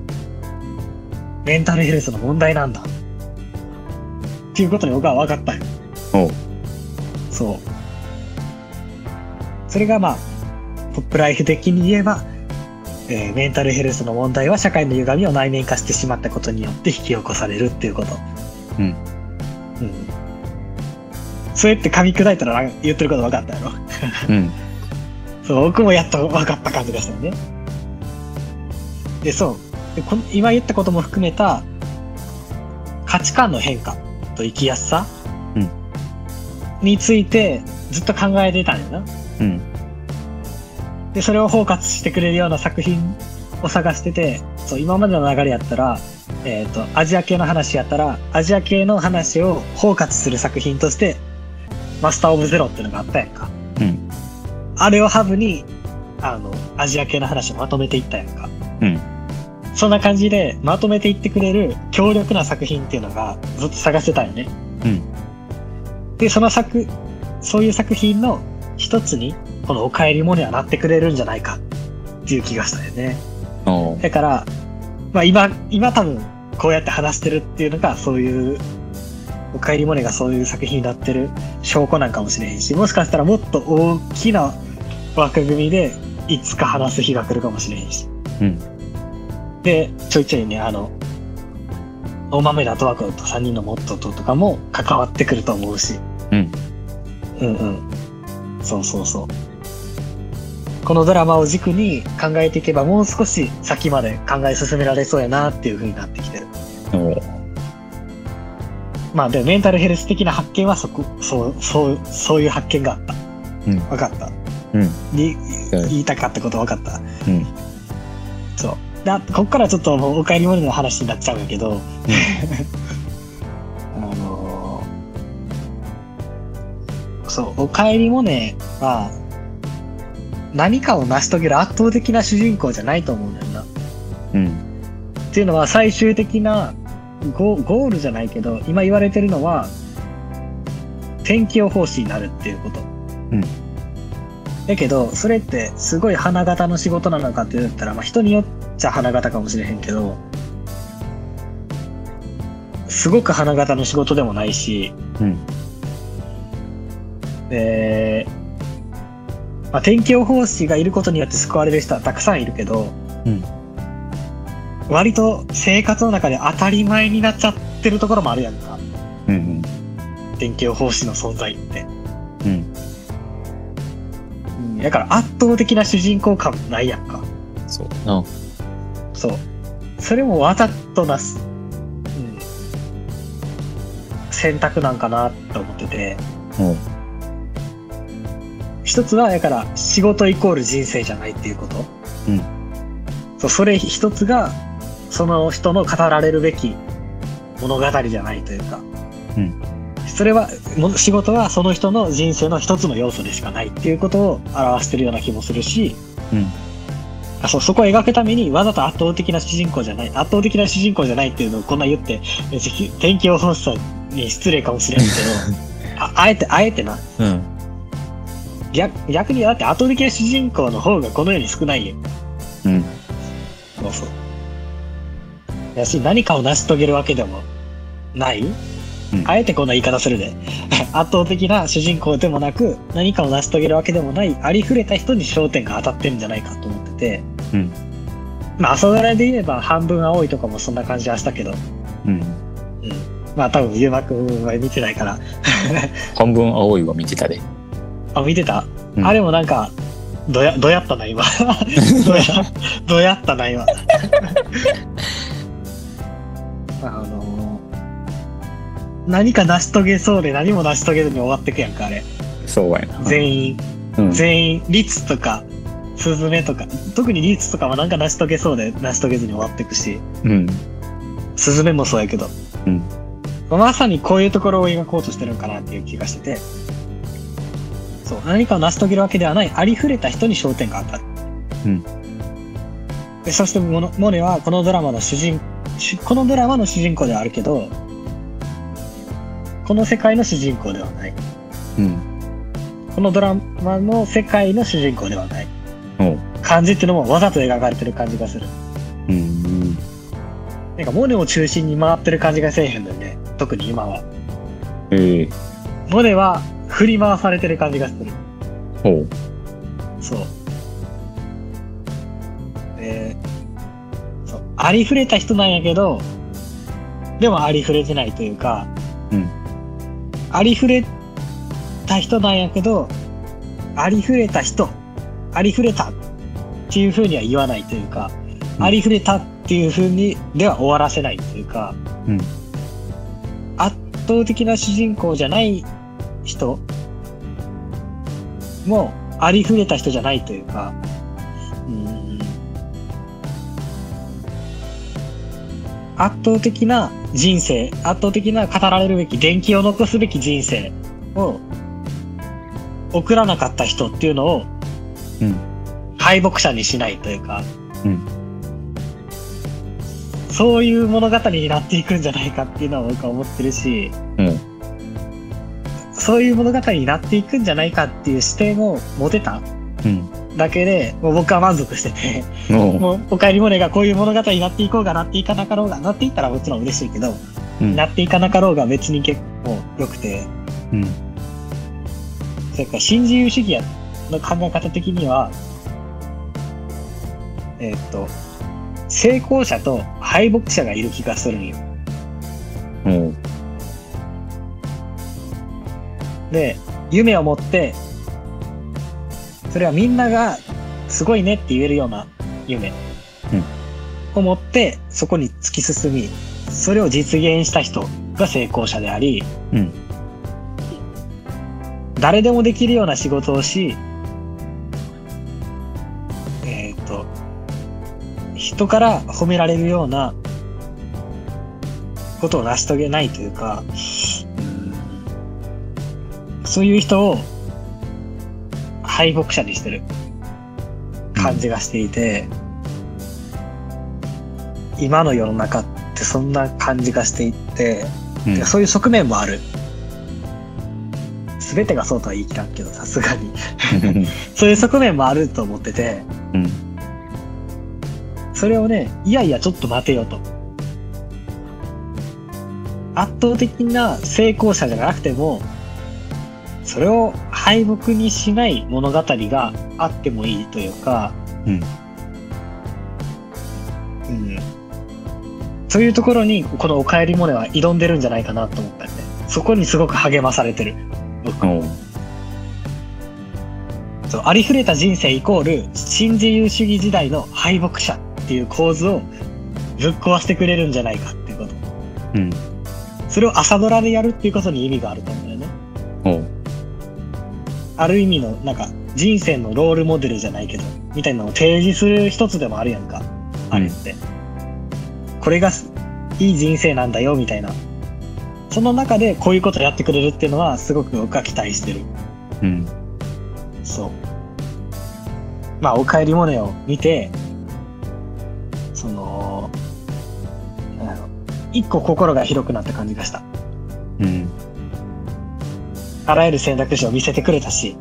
Speaker 1: メンタルヘルスの問題なんだ。っていうことに僕は分かったよ。そう。それがまあ、ポップライフ的に言えば、えーメンタルヘルスの問題は社会の歪みを内面化してしまったことによって引き起こされるっていうこと。
Speaker 2: うん。
Speaker 1: うん。そうやって噛み砕いたら言ってること分かったやろ。
Speaker 2: うん。
Speaker 1: そう、僕もやっと分かった感じがしたよね。で、そう。でこの今言ったことも含めた、価値観の変化と生きやすさ、
Speaker 2: うん
Speaker 1: についてずっと考えてたんよな。
Speaker 2: うん。
Speaker 1: で、それを包括してくれるような作品を探してて、そう、今までの流れやったら、えっ、と、アジア系の話やったら、アジア系の話を包括する作品として、マスターオブゼロっていうのがあったやんか。
Speaker 2: うん。
Speaker 1: あれをハブに、あの、アジア系の話をまとめていったやんか。
Speaker 2: うん。
Speaker 1: そんな感じで、まとめていってくれる強力な作品っていうのがずっと探してたよね。
Speaker 2: うん。
Speaker 1: で、その作、そういう作品の一つに、このお帰りモネはなってくれるんじゃないかっていう気がしたよね。だから、まあ今、今多分こうやって話してるっていうのがそういう、お帰りモネがそういう作品になってる証拠なんかもしれへんし、もしかしたらもっと大きな枠組みでいつか話す日が来るかもしれへんし。
Speaker 2: うん。
Speaker 1: で、ちょいちょいね、あの、大豆田とわ子と3人のモットーととかも関わってくると思うし。
Speaker 2: うん。
Speaker 1: うんうん。そうそうそう。このドラマを軸に考えていけばもう少し先まで考え進められそうやなっていう風になってきてる。まあでもメンタルヘルス的な発見はそこ、そう、そう、そういう発見があった。
Speaker 2: うん
Speaker 1: わかった。
Speaker 2: うん。
Speaker 1: に
Speaker 2: はい
Speaker 1: 言いたかったことわかった。
Speaker 2: うん。
Speaker 1: そう。だこっからちょっともうお帰りモネの話になっちゃうんやけど、*laughs* あのーそう、お帰りモネは、何かを成し遂げる圧倒的な主人公じゃないと思うんだよな。
Speaker 2: うん。
Speaker 1: っていうのは最終的なゴゴールじゃないけど、今言われてるのは、天気予報士になるっていうこと。
Speaker 2: うん。
Speaker 1: だけど、それってすごい花形の仕事なのかって言ったら、まあ人によっちゃ花形かもしれへんけど、すごく花形の仕事でもないし、
Speaker 2: うん。
Speaker 1: で、まあ、天気予報士がいることによって救われる人はたくさんいるけど、
Speaker 2: うん
Speaker 1: 割と生活の中で当たり前になっちゃってるところもあるやんか。
Speaker 2: うん。
Speaker 1: 天気予報士の存在って。
Speaker 2: うん。
Speaker 1: うん、だから圧倒的な主人公感ないやんか。
Speaker 2: そうな。
Speaker 1: そう。それもわざとなす、うん、選択なんかなと思ってて。
Speaker 2: うん。
Speaker 1: 一つは、だから仕事イコール人生じゃないっていうこと。
Speaker 2: うん。
Speaker 1: そう、それ一つが、その人の語られるべき物語じゃないというか。
Speaker 2: うん。
Speaker 1: それは、も仕事はその人の人生の一つの要素でしかないっていうことを表してるような気もするし、
Speaker 2: うん。
Speaker 1: あそうそこを描くためにわざと圧倒的な主人公じゃない、圧倒的な主人公じゃないっていうのをこんな言って、天気予報士さんに失礼かもしれんけど、*laughs* ああえて、あえてな、
Speaker 2: うん。
Speaker 1: 逆逆にだって圧倒的な主人公の方がこの世に少ないよ。
Speaker 2: うん。
Speaker 1: そうそう。やし、何かを成し遂げるわけでもない、
Speaker 2: うん
Speaker 1: あえてこんな言い。方するで。圧倒的な主人公でもなく、何かを成し遂げるわけでもない、ありふれた人に焦点が当たってるんじゃない。かと思ってて。
Speaker 2: うん。
Speaker 1: まあ、朝ドラで言えば半分青い。とかもそんな感じはしたけど。
Speaker 2: うん。
Speaker 1: うん。まあ、多分、ゆうまくんは見てない。から。
Speaker 2: 半分青い。は見てたで。
Speaker 1: あ、見てた、
Speaker 2: うん
Speaker 1: あれもなんか、どや、どやったな、今。どや、どやったな、今。何か成し遂げそうで何も成し遂げずに終わってくやんか、あれ。
Speaker 2: そうやな。
Speaker 1: 全員、
Speaker 2: うん。
Speaker 1: 全員、律とか、スズメとか、特に律とかはなんか成し遂げそうで成し遂げずに終わってくし、
Speaker 2: うん。
Speaker 1: スズメもそうやけど。
Speaker 2: うん
Speaker 1: まさにこういうところを描こうとしてるんかなっていう気がしてて、そう、何かを成し遂げるわけではない、ありふれた人に焦点が当たる。
Speaker 2: うん
Speaker 1: でそしてモネはこのドラマの主人、主このドラマの主人公ではあるけど、この世界の主人公ではない。
Speaker 2: うん。
Speaker 1: このドラマの世界の主人公ではない。感じっていうのもわざと描かれてる感じがする。
Speaker 2: うん。
Speaker 1: なんかモネを中心に回ってる感じがせえへんだよね。特に今は。
Speaker 2: ええ
Speaker 1: モネは振り回されてる感じがする。
Speaker 2: ほう。
Speaker 1: そう。で、そう。ありふれた人なんやけど、でもありふれてないというか、
Speaker 2: うん。
Speaker 1: ありふれた人なんやけど、ありふれた人、ありふれたっていう風には言わないというか、
Speaker 2: うん
Speaker 1: ありふれたっていう風にでは終わらせないというか、
Speaker 2: うん。
Speaker 1: 圧倒的な主人公じゃない人もありふれた人じゃないというか、圧倒的な人生、圧倒的な語られるべき、電気を残すべき人生を送らなかった人っていうのを
Speaker 2: うん。
Speaker 1: 敗北者にしないというか、
Speaker 2: うん。
Speaker 1: そういう物語になっていくんじゃないかっていうのは僕は思ってるし、
Speaker 2: うん。
Speaker 1: そういう物語になっていくんじゃないかっていう視点を持てた
Speaker 2: うん。
Speaker 1: だけで、もう僕は満足してて。もう、おかえりモネがこういう物語になっていこうがなっていかなかろうが、なっていったらもちろん嬉しいけど、
Speaker 2: うん。
Speaker 1: なっていかなかろうが別に結構良くて、
Speaker 2: うん。
Speaker 1: それから新自由主義やの考え方的には、えーっと、成功者と敗北者がいる気がするんよ。
Speaker 2: おう。
Speaker 1: で、夢を持って、それはみんながすごいねって言えるような夢
Speaker 2: うん
Speaker 1: を持って、そこに突き進み、それを実現した人が成功者であり、
Speaker 2: うん。
Speaker 1: 誰でもできるような仕事をし、えっ、と、人から褒められるようなことを成し遂げないというか、うんそういう人を敗北者にしてる感じがしていて、今の世の中ってそんな感じがしていて、
Speaker 2: うん
Speaker 1: でそういう側面もある。すべてがそうとは言い切らんけど、さすがに。*laughs* そういう側面もあると思ってて、
Speaker 2: うん。
Speaker 1: それをね、いやいやちょっと待てよと。圧倒的な成功者じゃなくても、それを敗北にしない物語があってもいいというか、
Speaker 2: うん。
Speaker 1: うん。そういうところに、このおかえりモネは挑んでるんじゃないかなと思ったよね。そこにすごく励まされてる。僕そうありふれた人生イコール新自由主義時代の敗北者っていう構図をぶっ壊してくれるんじゃないかっていうこと。
Speaker 2: うん。
Speaker 1: それを朝ドラでやるっていうことに意味があると思うんだよね。ある意味の、なんか、人生のロールモデルじゃないけど、みたいなのを提示する一つでもあるやんか。あれって。これがすいい人生なんだよ、みたいな。その中でこういうことやってくれるっていうのは、すごく僕は期待してる。
Speaker 2: うん。
Speaker 1: そう。まあ、おかえりモネを見て、その、一個心が広くなった感じがした。
Speaker 2: うん。
Speaker 1: あらゆる選択肢を見せてくれたし、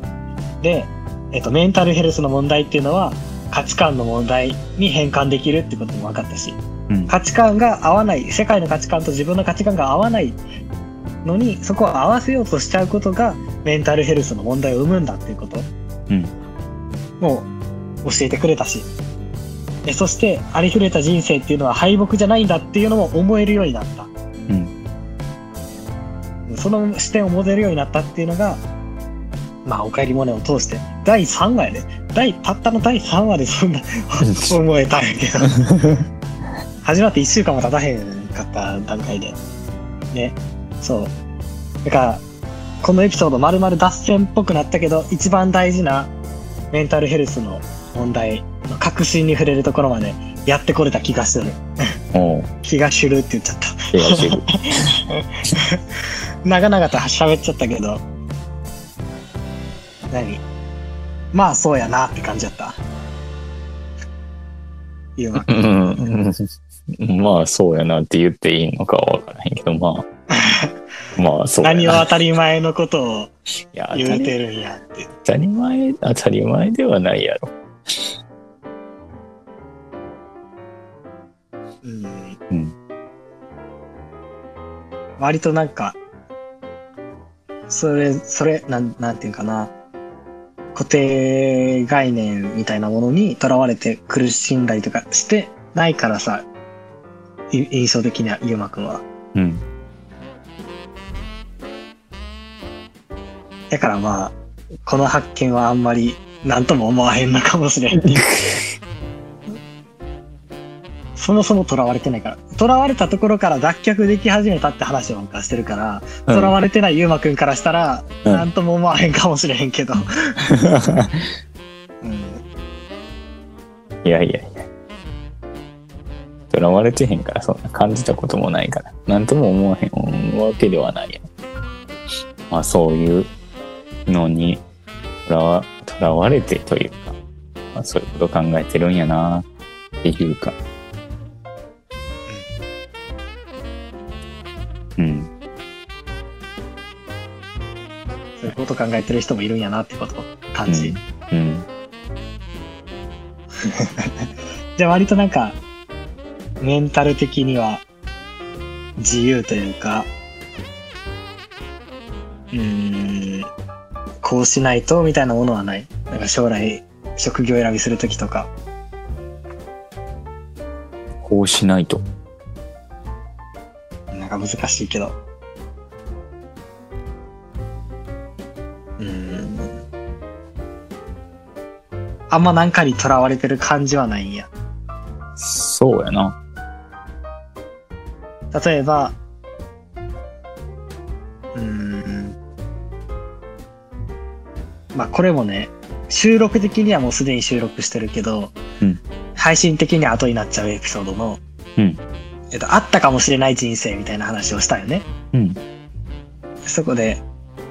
Speaker 1: で、えっと、メンタルヘルスの問題っていうのは、価値観の問題に変換できるってことも分かったし、
Speaker 2: うん。
Speaker 1: 価値観が合わない、世界の価値観と自分の価値観が合わないのに、そこを合わせようとしちゃうことが、メンタルヘルスの問題を生むんだっていうこと
Speaker 2: うん。
Speaker 1: も教えてくれたし、えそして、ありふれた人生っていうのは敗北じゃないんだっていうのも思えるようになった。
Speaker 2: うん。
Speaker 1: その視点を持てるようになったっていうのが、まあ、おかえりモネを通して、第3話やで。第、たったの第3話でそんな *laughs* 思えたんやけど。始まって1週間も経たへんかった段階で。ね。そう。だから、このエピソード丸々脱線っぽくなったけど、一番大事なメンタルヘルスの問題の核心に触れるところまでやってこれた気がする。*laughs* 気がするって言っちゃった。
Speaker 2: 気がする。*laughs*
Speaker 1: 長々と喋っちゃったけど、何？まあそうやなって感じだった。言うわけ。
Speaker 2: うん。*laughs* まあ、そうやなって言っていいのかはわからへんけど、まあ。*laughs* まあ、そうやな。
Speaker 1: 何を当たり前のことを言うてるんやって。
Speaker 2: 当たり前、当たり前ではないやろ。
Speaker 1: うん。
Speaker 2: うん
Speaker 1: 割となんか、それ、それ、なん、なんていうかな。固定概念みたいなものにとらわれて苦しんだりとかしてないからさ、い印象的には、ゆうまくんは。
Speaker 2: うん。
Speaker 1: だからまあ、この発見はあんまり何とも思わへんのかもしれん。*laughs* そもそも囚われてないから。囚われたところから脱却でき始めたって話をなんかしてるから、囚われてないゆうまくんからしたら、
Speaker 2: うん
Speaker 1: 何とも思わへんかもしれへんけど。*laughs* うん。
Speaker 2: いやいやいや。とらわれてへんから、そんな感じたこともないから。なんとも思わへんわけではないやん。まあ、そういうのにとらわ、とらわれてというか、まあ、そういうこと考えてるんやなっていうか。
Speaker 1: いうこと考えてる人もいるんやなってことを感じ。
Speaker 2: うん。*laughs*
Speaker 1: じゃあ割となんか、メンタル的には自由というか、うーん、こうしないとみたいなものはない。なんか将来職業選びするときとか。
Speaker 2: こうしないと。
Speaker 1: なんか難しいけど。あんまなんかにとらわれてる感じはないんや。
Speaker 2: そうやな。
Speaker 1: 例えば、うーん。まあこれもね、収録的にはもうすでに収録してるけど、
Speaker 2: うん
Speaker 1: 配信的には後になっちゃうエピソードの、
Speaker 2: うん
Speaker 1: えっと、あったかもしれない人生みたいな話をしたよね。
Speaker 2: うん。
Speaker 1: そこで、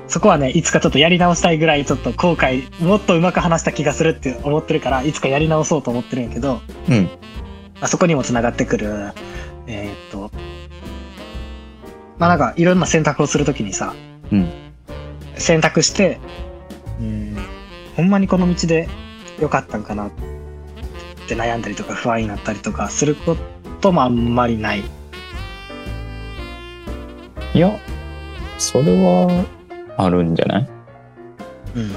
Speaker 1: そこはね、いつかちょっとやり直したいぐらいちょっと後悔、もっとうまく話した気がするって思ってるから、いつかやり直そうと思ってるんやけど、
Speaker 2: うん。
Speaker 1: まあ、そこにもつながってくる、えーっと、まあなんかいろんな選択をするときにさ、
Speaker 2: うん
Speaker 1: 選択して、うん、ほんまにこの道で良かったんかなって悩んだりとか不安になったりとかすることもあんまりない。
Speaker 2: いや、それはあるんじゃない？
Speaker 1: うんうんうん。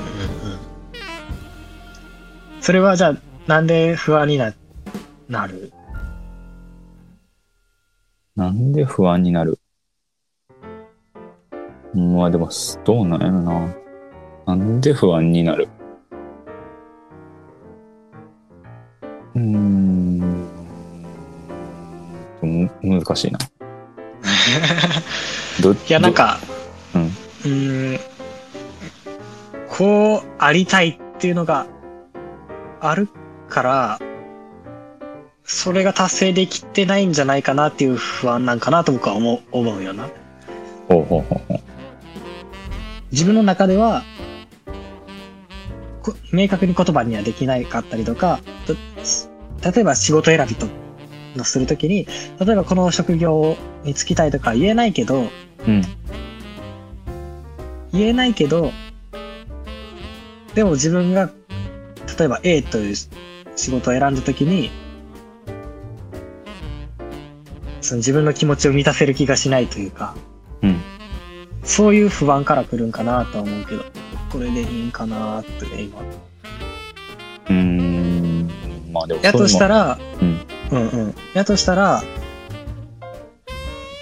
Speaker 1: それはじゃあ、なんで不安にな、なる？
Speaker 2: なんで不安になる？うんまあでも、どうなんやろな。なんで不安になる？うーん。む難しいな。*laughs* ど
Speaker 1: いや、なん、か、
Speaker 2: どうん。
Speaker 1: こうありたいっていうのがあるから、それが達成できてないんじゃないかなっていう不安なんかなと僕は思う思うよな。
Speaker 2: ほうほうほうほう。
Speaker 1: 自分の中では、明確に言葉にはできないかったりとか、例えば仕事選びとのするときに、例えばこの職業に就きたいとか言えないけど、
Speaker 2: うん。
Speaker 1: 言えないけど、でも自分が、例えば A という仕事を選んだときに、その自分の気持ちを満たせる気がしないというか、
Speaker 2: うん。
Speaker 1: そういう不安から来るんかなとは思うけど、これでいいんかなってね、今。
Speaker 2: うーん。まあでも、
Speaker 1: やとした
Speaker 2: ら、
Speaker 1: ら、
Speaker 2: うん。
Speaker 1: うんうん。やとしたら、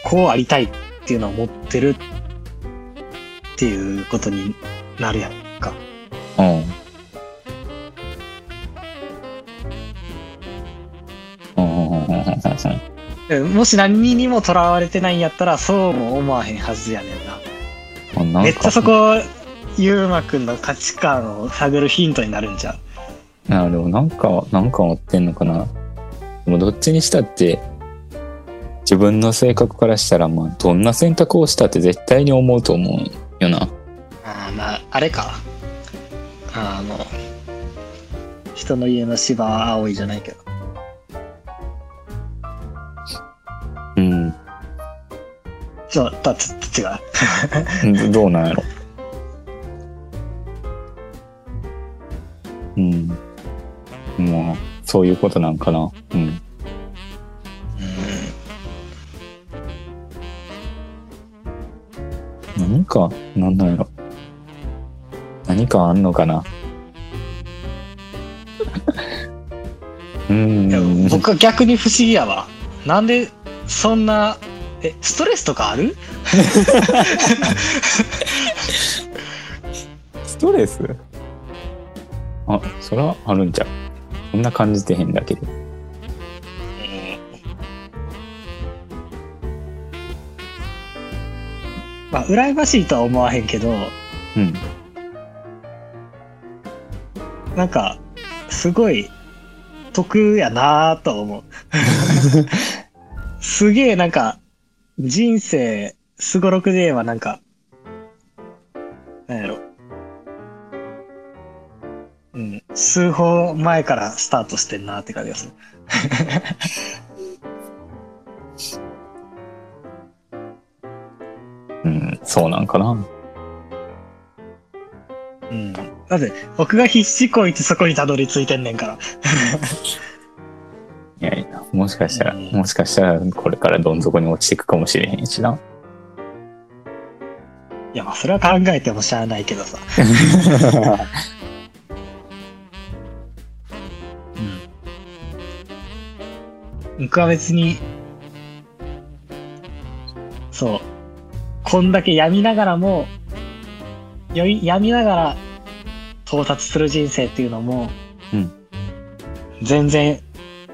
Speaker 1: こうありたいっていうのを持ってるっていうことになるやんか。
Speaker 2: うん。うんうんうんうんうん
Speaker 1: うんもし何にもとらわれてないんやったら、そうも思わへんはずやねんな。めっちゃそこ、ゆうまくんの価値観を探るヒントになるんじゃう？
Speaker 2: あでもなんか、なんか持ってんのかな。でもどっちにしたって、自分の性格からしたら、まあ、どんな選択をしたって絶対に思うと思うよな。
Speaker 1: ああ、まあ、あれか。あの、人の家の芝は青いじゃないけど。
Speaker 2: うん。
Speaker 1: ちょっと、ちょっと違う。
Speaker 2: ど *laughs* どうなんやろ。うん。まあ、そういうことなんかな。うん。か、なんなんやろ。何かあんのかな。う
Speaker 1: いや
Speaker 2: ん。
Speaker 1: 僕は逆に不思議やわ。なんで、そんな、え、ストレスとかある？*laughs*
Speaker 2: ストレス？あ、そらあるんちゃう。そんな感じてへんだけど。
Speaker 1: 羨ましいとは思わへんけど、
Speaker 2: うん。
Speaker 1: なんか、すごい、得やなぁと思う。*laughs* すげえなんか、人生、すごろくで言えばなんか、なんやろ。うん、数歩前からスタートしてんなって感じがする。*laughs*
Speaker 2: うん、そうなんかな。
Speaker 1: うん。だって、僕が必死こいてそこにたどり着いてんねんから。*laughs*
Speaker 2: いやいや、もしかしたら、
Speaker 1: うん
Speaker 2: もしかしたらこれからどん底に落ちていくかもしれへんしな。
Speaker 1: いや、まあ、それは考えてもしゃあないけどさ。*laughs* うん。僕は別に、そう。こんだけ病みながらも、病みながら到達する人生っていうのも、
Speaker 2: うん
Speaker 1: 全然、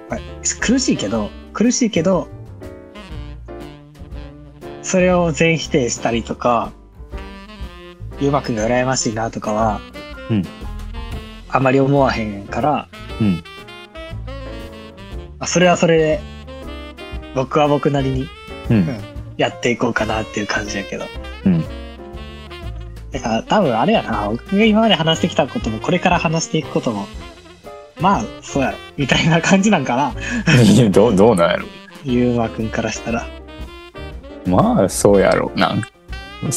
Speaker 1: まあ苦しいけど、苦しいけど、それを全否定したりとか、ゆうまくんが羨ましいなとかは、
Speaker 2: うん
Speaker 1: あまり思わへんから、
Speaker 2: うん。
Speaker 1: まあそれはそれで、僕は僕なりに
Speaker 2: うん。
Speaker 1: やっていこうかなっていう感じやけど。
Speaker 2: うん。
Speaker 1: だから多分あれやな、僕が今まで話してきたことも、これから話していくことも、まあ、そうやろ、みたいな感じなんかな、
Speaker 2: いやどう、どうなんやろ。
Speaker 1: ゆうまくんからしたら。
Speaker 2: まあ、そうやろな。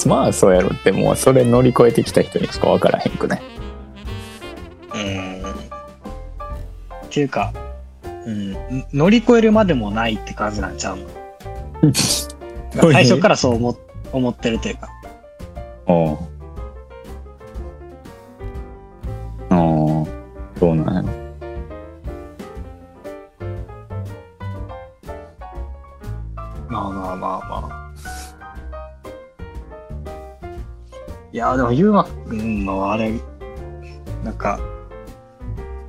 Speaker 2: まあ、そうやろって、もうそれ乗り越えてきた人にしか分からへんくね。
Speaker 1: うん。っていうか、うん、乗り越えるまでもないって感じなんちゃうの？*laughs* 最初からそう思っ思ってるというか。
Speaker 2: おうおうどうなんやろ。
Speaker 1: まあまあまあまあ。いや、でも、ゆうまくんのあれ、なんか、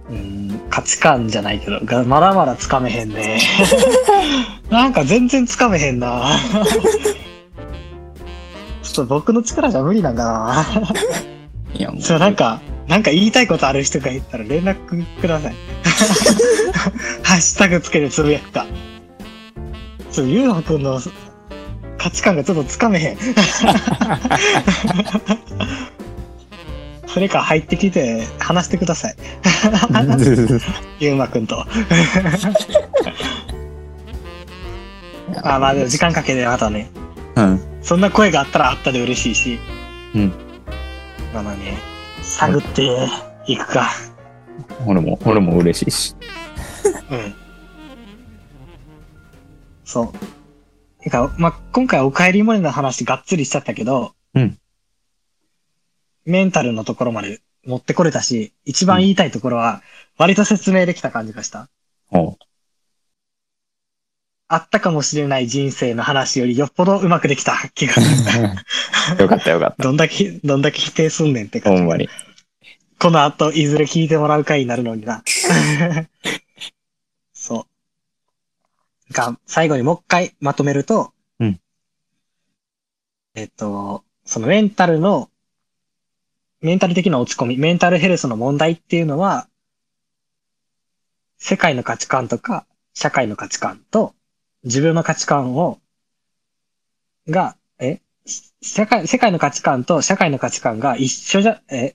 Speaker 1: うん、価値観じゃないけど、がまだまだつかめへんね。*laughs* なんか全然つかめへんな。ちょっと僕の力じゃ無理なんだな。
Speaker 2: いや、もう。
Speaker 1: そう、なんか、なんか言いたいことある人がいたら連絡ください。*laughs* ハッシュタグつけてつぶやくか。そう、ゆうまくんの価値観がちょっとつかめへん。それか入ってきて話してください。*laughs* ゆうまくんと。あまあでも時間かけてまたね。
Speaker 2: うん。
Speaker 1: そんな声があったらあったで嬉しいし。
Speaker 2: うん。
Speaker 1: まだね、探っていくか。
Speaker 2: 俺も、俺も嬉しいし。
Speaker 1: うん。そう。てか、まあ、今回お帰りモネの話がっつりしちゃったけど、
Speaker 2: うん。
Speaker 1: メンタルのところまで持ってこれたし、一番言いたいところは、割と説明できた感じがした。
Speaker 2: おう
Speaker 1: あったかもしれない人生の話よりよっぽどうまくできた *laughs* 気がする。
Speaker 2: よかったよかっ
Speaker 1: どんだけ、どんだけ否定すんねんって
Speaker 2: た。
Speaker 1: 感じ。
Speaker 2: ほんまに。
Speaker 1: この後、いずれ聞いてもらう回になるのにな。*laughs* そう。が、最後にもう一回まとめると、
Speaker 2: うん。
Speaker 1: えっと、そのメンタルの、メンタル的な落ち込み、メンタルヘルスの問題っていうのは、世界の価値観とか、社会の価値観と、自分の価値観を、が、え世界、世界の価値観と社会の価値観が一緒じゃ、え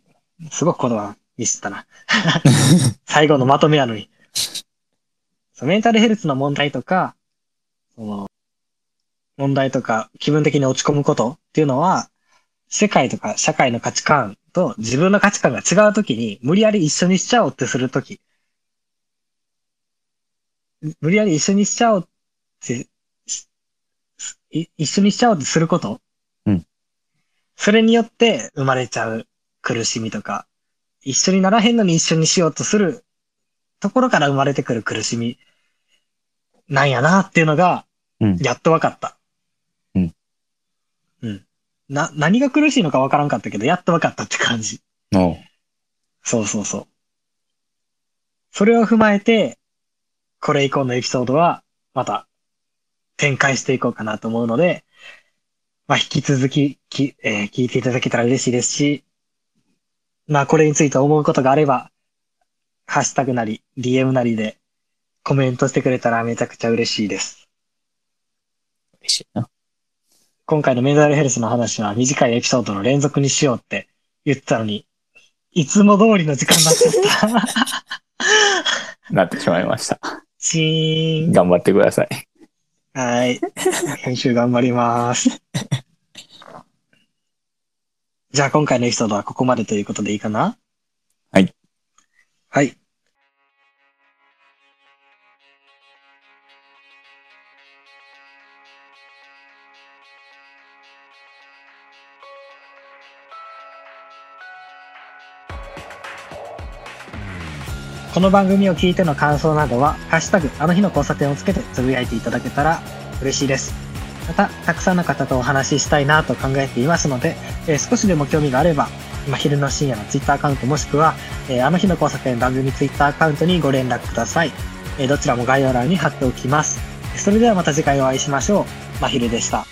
Speaker 1: すごく言葉ミスったな。*laughs* 最後のまとめやのに。そうメンタルヘルスの問題とか、その、問題とか気分的に落ち込むことっていうのは、世界とか社会の価値観と自分の価値観が違うときに無理やり一緒にしちゃおうってするとき、無理やり一緒にしちゃおうって、一緒にしちゃおうってすること
Speaker 2: うん。
Speaker 1: それによって生まれちゃう苦しみとか、一緒にならへんのに一緒にしようとするところから生まれてくる苦しみなんやなっていうのが、
Speaker 2: うん。
Speaker 1: やっと分かった。な、何が苦しいのか分からんかったけど、やっと分かったって感じ。
Speaker 2: おう
Speaker 1: そうそうそう。それを踏まえて、これ以降のエピソードは、また、展開していこうかなと思うので、まあ、引き続き、き、えー聞いていただけたら嬉しいですし、まあ、これについて思うことがあれば、ハッシュタグなり、DM なりで、コメントしてくれたらめちゃくちゃ嬉しいです。
Speaker 2: 嬉しいな。
Speaker 1: 今回のメンタルヘルスの話は短いエピソードの連続にしようって言ってたのに、いつも通りの時間になっちゃった。
Speaker 2: なってしまいました。
Speaker 1: チーン。
Speaker 2: 頑張ってください。
Speaker 1: はい。編集頑張ります。じゃあ今回のエピソードはここまでということでいいかな？
Speaker 2: はい。
Speaker 1: はい。この番組を聞いての感想などは、ハッシュタグ、あの日の交差点をつけてつぶやいていただけたら嬉しいです。また、たくさんの方とお話ししたいなと考えていますので、えー少しでも興味があれば、ま昼の深夜のツイッターアカウントもしくは、えーあの日の交差点番組ツイッターアカウントにご連絡ください。えーどちらも概要欄に貼っておきます。それではまた次回お会いしましょう。まひるでした。